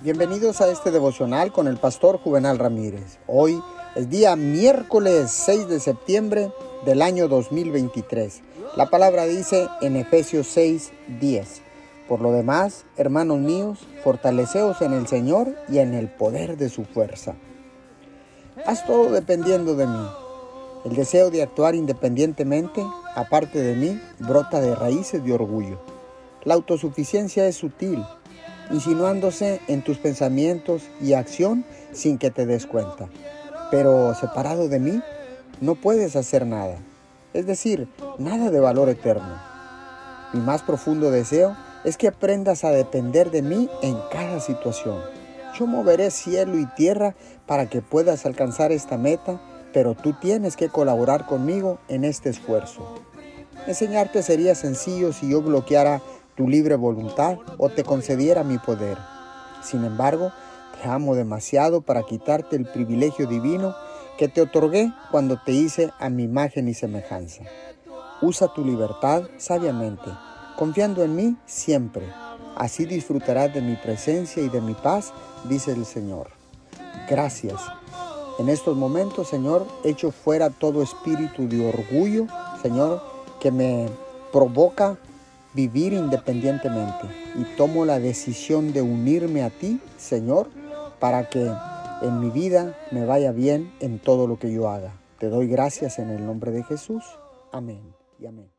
Bienvenidos a este devocional con el pastor Juvenal Ramírez. Hoy es día miércoles 6 de septiembre del año 2023. La palabra dice en Efesios 6, 10. Por lo demás, hermanos míos, fortaleceos en el Señor y en el poder de su fuerza. Haz todo dependiendo de mí. El deseo de actuar independientemente, aparte de mí, brota de raíces de orgullo. La autosuficiencia es sutil insinuándose en tus pensamientos y acción sin que te des cuenta. Pero separado de mí, no puedes hacer nada, es decir, nada de valor eterno. Mi más profundo deseo es que aprendas a depender de mí en cada situación. Yo moveré cielo y tierra para que puedas alcanzar esta meta, pero tú tienes que colaborar conmigo en este esfuerzo. Enseñarte sería sencillo si yo bloqueara tu libre voluntad o te concediera mi poder. Sin embargo, te amo demasiado para quitarte el privilegio divino que te otorgué cuando te hice a mi imagen y semejanza. Usa tu libertad sabiamente, confiando en mí siempre. Así disfrutarás de mi presencia y de mi paz, dice el Señor. Gracias. En estos momentos, Señor, echo fuera todo espíritu de orgullo, Señor, que me provoca vivir independientemente y tomo la decisión de unirme a ti, Señor, para que en mi vida me vaya bien en todo lo que yo haga. Te doy gracias en el nombre de Jesús. Amén y amén.